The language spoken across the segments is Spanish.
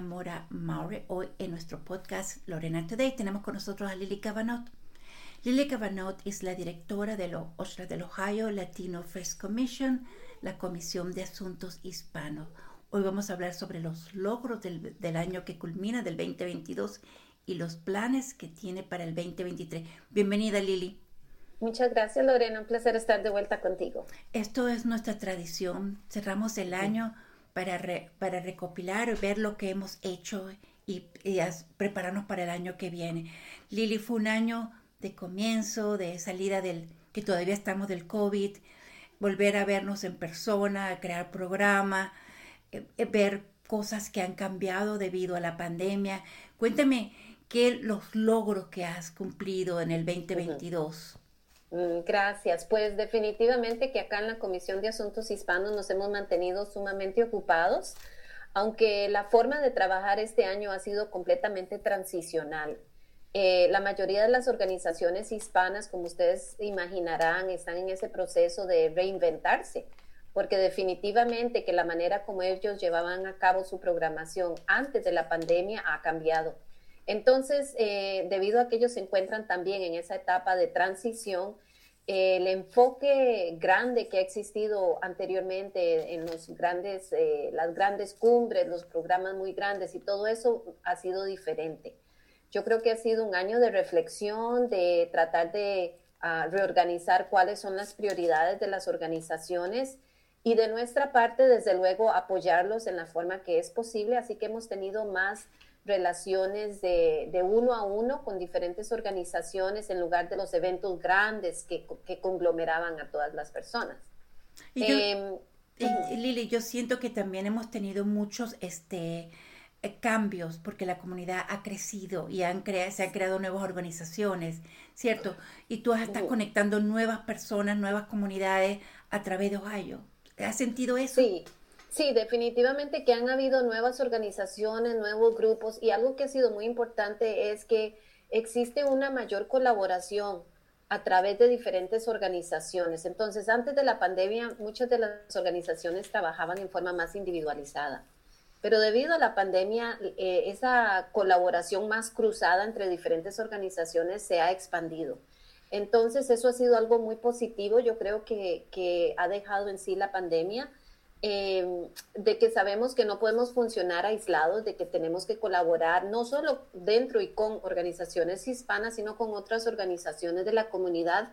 Mora Maure. Hoy en nuestro podcast Lorena Today tenemos con nosotros a Lily Cabanot. Lily Cabanot es la directora de lo, del Ohio Latino First Commission, la Comisión de Asuntos Hispanos. Hoy vamos a hablar sobre los logros del, del año que culmina del 2022 y los planes que tiene para el 2023. Bienvenida Lili. Muchas gracias Lorena, un placer estar de vuelta contigo. Esto es nuestra tradición. Cerramos el año para, para recopilar, ver lo que hemos hecho y, prepararnos para el año que viene. Lili, fue un año de comienzo, de salida del, que todavía estamos del COVID, volver a vernos en persona, crear programa, eh, eh, ver cosas que han cambiado debido a la pandemia. Cuéntame qué los logros que has cumplido en el 2022. Mm, gracias. Pues definitivamente que acá en la Comisión de Asuntos Hispanos nos hemos mantenido sumamente ocupados, aunque la forma de trabajar este año ha sido completamente transicional. Eh, la mayoría de las organizaciones hispanas, como ustedes imaginarán, están en ese proceso de reinventarse, porque definitivamente que la manera como ellos llevaban a cabo su programación antes de la pandemia ha cambiado. Entonces, eh, debido a que ellos se encuentran también en esa etapa de transición, eh, el enfoque grande que ha existido anteriormente en los grandes, eh, las grandes cumbres, los programas muy grandes y todo eso ha sido diferente. Yo creo que ha sido un año de reflexión, de tratar de ah, reorganizar cuáles son las prioridades de las organizaciones y de nuestra parte, desde luego, apoyarlos en la forma que es posible. Así que hemos tenido más relaciones de, de, uno a uno con diferentes organizaciones en lugar de los eventos grandes que, que conglomeraban a todas las personas. Y em, Lili, yo siento que también hemos tenido muchos este, eh, cambios porque la comunidad ha crecido y han se han creado nuevas organizaciones, ¿cierto? Y tú estás conectando nuevas personas, nuevas comunidades a través de Ohio. ¿Has sentido eso? Sí, Sí, definitivamente que han habido nuevas organizaciones, nuevos grupos y algo que ha sido muy importante es que existe una mayor colaboración a través de diferentes organizaciones. Entonces, antes de la pandemia, muchas de las organizaciones trabajaban en forma más individualizada, pero debido a la pandemia, eh, esa colaboración más cruzada entre diferentes organizaciones se ha expandido. Entonces, eso ha sido algo muy positivo, yo creo que, que ha dejado en sí la pandemia Em, de que sabemos que no podemos funcionar aislados, de que tenemos que colaborar no solo dentro y con organizaciones hispanas, sino con otras organizaciones de la comunidad,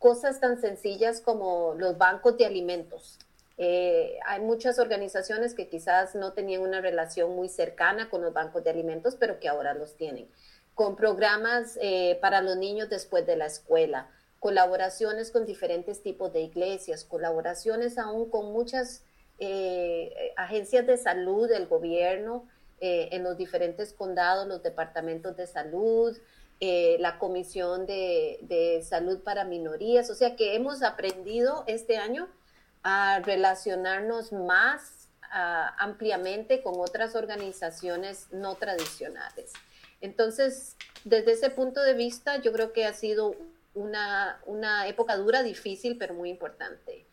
cosas tan sencillas como los bancos de alimentos. Eh, hay muchas organizaciones que quizás no tenían una relación muy cercana con los bancos de alimentos, pero que ahora los tienen. Con programas eh, para los niños después de la escuela, colaboraciones con diferentes tipos de iglesias, colaboraciones aún con muchas eh, agencias de salud del gobierno eh, en los diferentes condados, los departamentos de salud, eh, la Comisión de, Salud para Minorías. O sea que hemos aprendido este año a relacionarnos más ampliamente con otras organizaciones no tradicionales. Entonces, desde ese punto de vista, yo creo que ha sido una, una época dura, difícil, pero muy importante.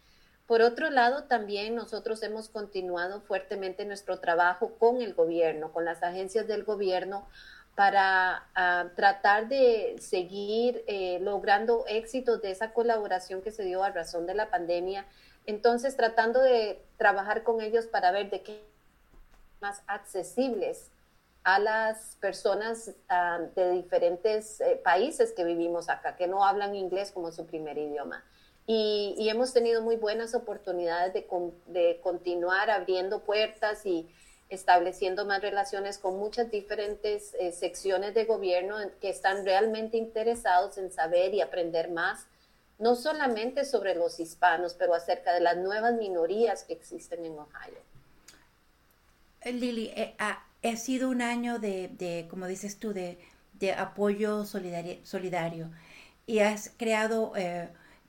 Por otro lado, también nosotros hemos continuado fuertemente nuestro trabajo con el gobierno, con las agencias del gobierno, para ah, tratar de seguir eh, logrando éxitos de esa colaboración que se dio a razón de la pandemia. Entonces, tratando de trabajar con ellos para ver de qué más accesibles a las personas ah, de diferentes eh, países que vivimos acá, que no hablan inglés como su primer idioma y, hemos tenido muy buenas oportunidades de, continuar abriendo puertas y estableciendo más relaciones con muchas diferentes eh, secciones de gobierno que están realmente interesados en saber y aprender más, no solamente sobre los hispanos, pero acerca de las nuevas minorías que existen en Ohio. Eh, Lili, eh, ha, sido un año de, como dices tú, de, apoyo solidario, y has creado...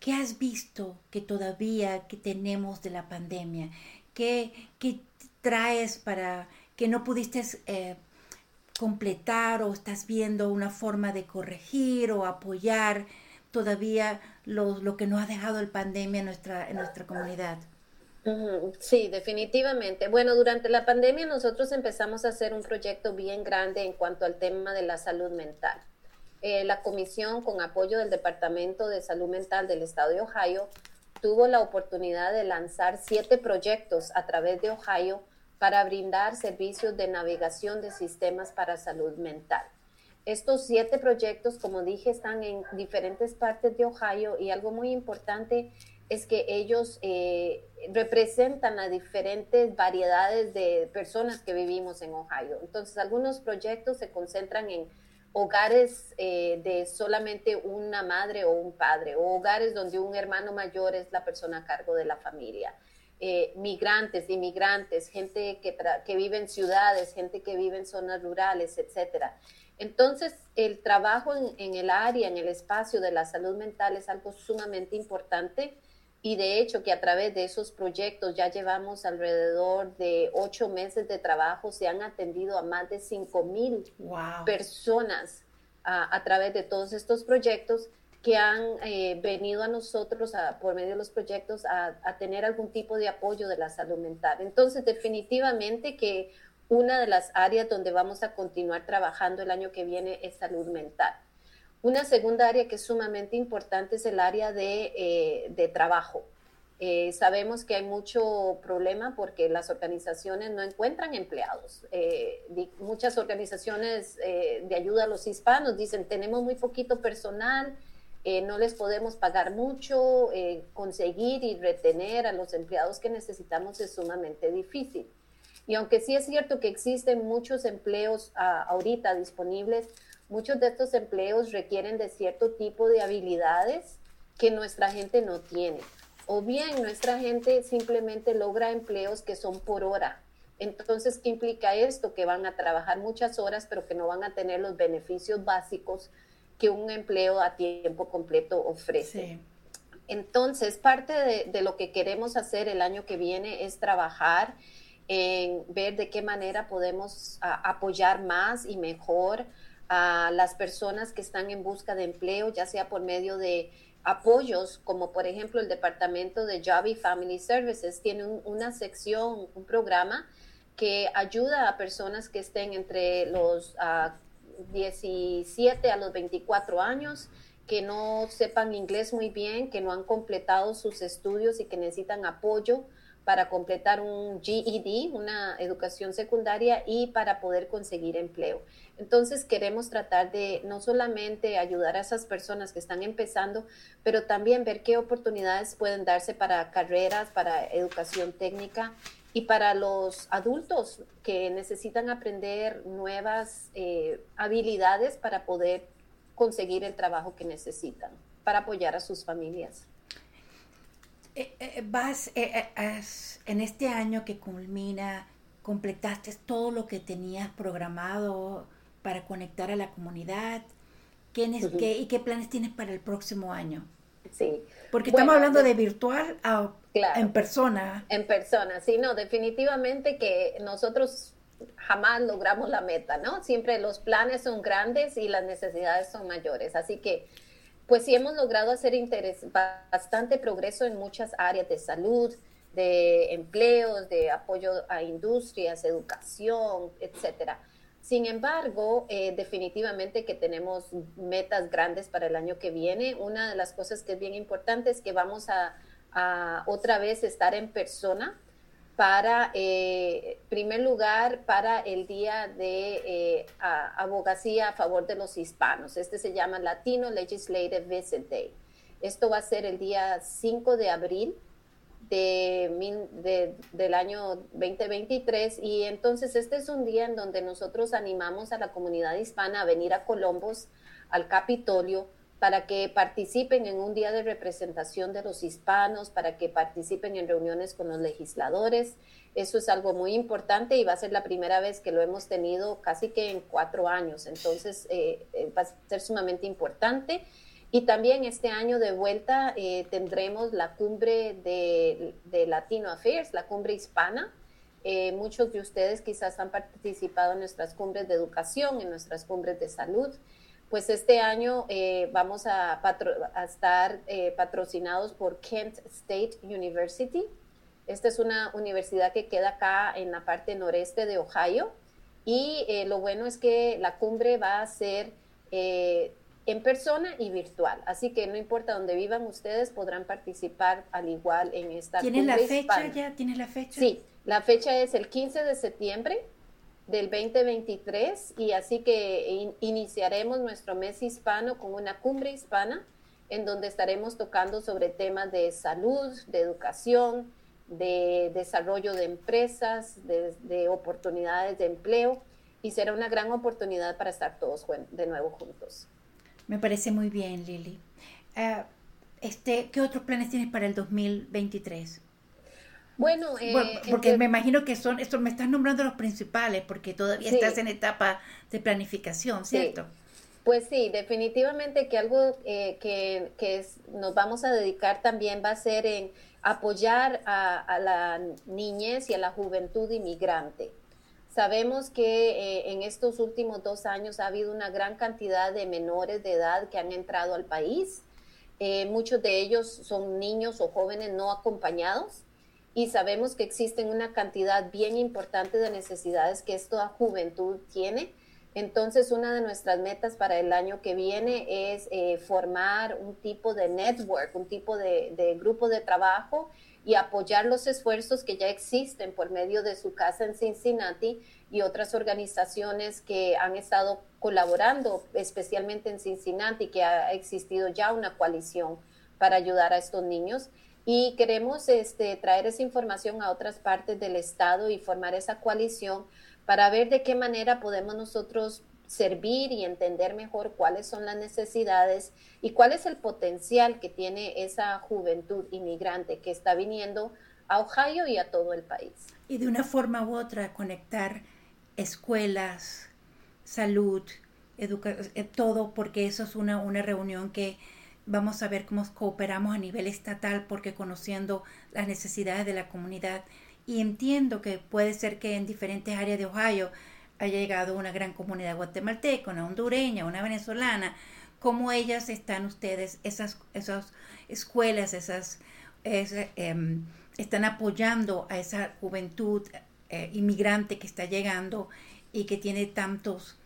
¿Qué has visto que todavía que tenemos de la pandemia? ¿Qué, qué traes para que no pudiste eh, completar o estás viendo una forma de corregir o apoyar todavía lo, lo que nos ha dejado el pandemia en nuestra, en nuestra comunidad? Sí, definitivamente. Bueno, durante la pandemia nosotros empezamos a hacer un proyecto bien grande en cuanto al tema de la salud mental. Eh, la comisión, con apoyo del Departamento de Salud Mental del Estado de Ohio, tuvo la oportunidad de lanzar siete proyectos a través de Ohio para brindar servicios de navegación de sistemas para salud mental. Estos siete proyectos, como dije, están en diferentes partes de Ohio y algo muy importante es que ellos eh, representan a diferentes variedades de personas que vivimos en Ohio. Entonces, algunos proyectos se concentran en hogares eh, de solamente una madre o un padre, o hogares donde un hermano mayor es la persona a cargo de la familia. Eh, migrantes, inmigrantes, gente que, que, vive en ciudades, gente que vive en zonas rurales, etcétera. Entonces, el trabajo en, en, el área, en el espacio de la salud mental es algo sumamente importante y de hecho que a través de esos proyectos ya llevamos alrededor de ocho meses de trabajo, se han atendido a más de cinco mil personas a, través de todos estos proyectos que han eh, venido a nosotros por medio de los proyectos a, a tener algún tipo de apoyo de la salud mental. Entonces, definitivamente que una de las áreas donde vamos a continuar trabajando el año que viene es salud mental. Una segunda área que es sumamente importante es el área de, eh, trabajo. Eh, sabemos que hay mucho problema porque las organizaciones no encuentran empleados. Eh, muchas organizaciones de ayuda a los hispanos dicen, tenemos muy poquito personal, no les podemos pagar mucho, conseguir y retener a los empleados que necesitamos es sumamente difícil. Y aunque sí es cierto que existen muchos empleos ah, ahorita disponibles, Muchos de estos empleos requieren de cierto tipo de habilidades que nuestra gente no tiene. O bien nuestra gente simplemente logra empleos que son por hora. Entonces, ¿qué implica esto? Que van a trabajar muchas horas, pero que no van a tener los beneficios básicos que un empleo a tiempo completo ofrece. Entonces, parte de, lo que queremos hacer el año que viene es trabajar en ver de qué manera podemos apoyar más y mejor a las personas que están en busca de empleo, ya sea por medio de apoyos, como por ejemplo el Departamento de Job y Family Services tiene una sección, un programa que ayuda a personas que estén entre los 17 a los 24 años, que no sepan inglés muy bien, que no han completado sus estudios y que necesitan apoyo para completar un GED, una educación secundaria, y para poder conseguir empleo. Entonces queremos tratar de no solamente ayudar a esas personas que están empezando, pero también ver qué oportunidades pueden darse para carreras, para educación técnica y para los adultos que necesitan aprender nuevas eh, habilidades para poder conseguir el trabajo que necesitan, para apoyar a sus familias. Eh, eh, vas eh, en este año que culmina, completaste todo lo que tenías programado para conectar a la comunidad. ¿Qué, ¿Y qué planes tienes para el próximo año? Sí. Porque estamos hablando de, virtual a, en persona. En persona, sí, no, definitivamente que nosotros jamás logramos la meta, ¿no? Siempre los planes son grandes y las necesidades son mayores. Así que pues sí hemos logrado hacer bastante progreso en muchas áreas de salud, de empleos, de apoyo a industrias, educación, etcétera. Sin embargo, eh, definitivamente que tenemos metas grandes para el año que viene. Una de las cosas que es bien importante es que vamos a otra vez estar en persona para, eh, primer lugar, para el Día de eh, Abogacía a favor de los hispanos. Este se llama Latino Legislative Visit Day. Esto va a ser el día 5 de abril de, del año 2023 y entonces este es un día en donde nosotros animamos a la comunidad hispana a venir a Colombos, al Capitolio, para que participen en un día de representación de los hispanos, para que participen en reuniones con los legisladores. Eso es algo muy importante y va a ser la primera vez que lo hemos tenido casi que en cuatro años. Entonces, eh, eh, va a ser sumamente importante. Y también este año de vuelta eh, tendremos la cumbre de, de, Latino Affairs, la cumbre hispana. muchos de ustedes quizás han participado en nuestras cumbres de educación, en nuestras cumbres de salud pues este año eh, vamos a, estar eh, patrocinados por Kent State University. Esta es una universidad que queda acá en la parte noreste de Ohio y eh, lo bueno es que la cumbre va a ser en persona y virtual. Así que no importa dónde vivan ustedes, podrán participar al igual en esta ¿Tienen la fecha ya? ¿Tienes la fecha? Sí, la fecha es el 15 de septiembre del 2023 y así que iniciaremos nuestro mes hispano con una cumbre hispana en donde estaremos tocando sobre temas de salud, de educación, de desarrollo de empresas, de, oportunidades de empleo y será una gran oportunidad para estar todos de nuevo juntos. Me parece muy bien, Lili. Ah, este, ¿Qué otros planes tienes para el 2023? Bueno, eh, porque me imagino que son, esto me estás nombrando los principales, porque todavía estás en etapa de planificación, ¿cierto? Pues sí, definitivamente que algo eh, que, que nos vamos a dedicar también va a ser en apoyar a, la niñez y a la juventud inmigrante. Sabemos que eh, en estos últimos dos años ha habido una gran cantidad de menores de edad que han entrado al país. Eh, muchos de ellos son niños o jóvenes no acompañados y sabemos que existen una cantidad bien importante de necesidades que esta juventud tiene entonces, una de nuestras metas para el año que viene es eh, formar un tipo de network, un tipo de, grupo de trabajo y apoyar los esfuerzos que ya existen por medio de su casa en Cincinnati y otras organizaciones que han estado colaborando, especialmente en Cincinnati, que ha existido ya una coalición para ayudar a estos niños. Y queremos este, traer esa información a otras partes del estado y formar esa coalición para ver de qué manera podemos nosotros servir y entender mejor cuáles son las necesidades y cuál es el potencial que tiene esa juventud inmigrante que está viniendo a Ohio y a todo el país. Y de una forma u otra conectar escuelas, salud, eh, todo, porque eso es una, una reunión que vamos a ver cómo cooperamos a nivel estatal, porque conociendo las necesidades de la comunidad y entiendo que puede ser que en diferentes áreas de Ohio haya llegado una gran comunidad guatemalteca, una hondureña, una venezolana, cómo ellas están ustedes, esas, esas escuelas, esas, em, están apoyando a esa juventud eh, inmigrante que está llegando y que tiene tantos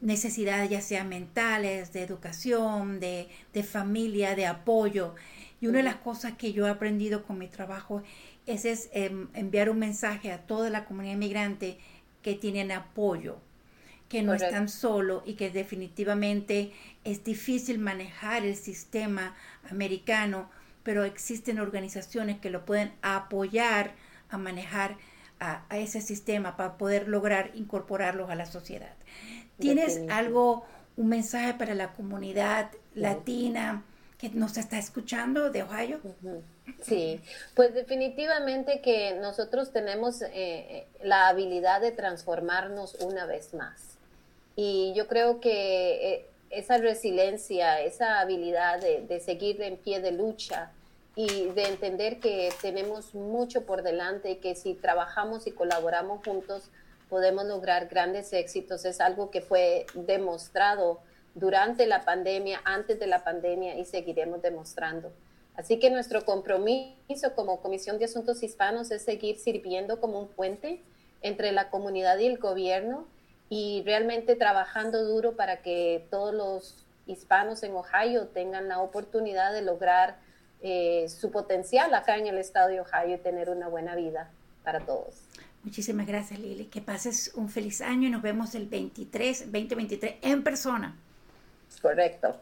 necesidades, ya sean mentales, de educación, de, de familia, de apoyo. Y una de las cosas que yo he aprendido con mi trabajo ese es em, enviar un mensaje a toda la comunidad inmigrante que tienen apoyo, que no están solos y que definitivamente es difícil manejar el sistema americano, pero existen organizaciones que lo pueden apoyar a manejar a, ese sistema para poder lograr incorporarlos a la sociedad. ¿Tienes algo, un mensaje para la comunidad latina que nos está escuchando de Ohio? Sí, pues definitivamente que nosotros tenemos eh, la habilidad de transformarnos una vez más. Y yo creo que eh, esa resiliencia, esa habilidad de, de, seguir en pie de lucha y de entender que tenemos mucho por delante y que si trabajamos y colaboramos juntos podemos lograr grandes éxitos, es algo que fue demostrado durante la pandemia, antes de la pandemia y seguiremos demostrando. Así que nuestro compromiso como Comisión de Asuntos Hispanos es seguir sirviendo como un puente entre la comunidad y el gobierno y realmente trabajando duro para que todos los hispanos en Ohio tengan la oportunidad de lograr eh, su potencial acá en el estado de Ohio y tener una buena vida para todos. Muchísimas gracias Lili, que pases un feliz año y nos vemos el 23, 2023 en persona. Correcto.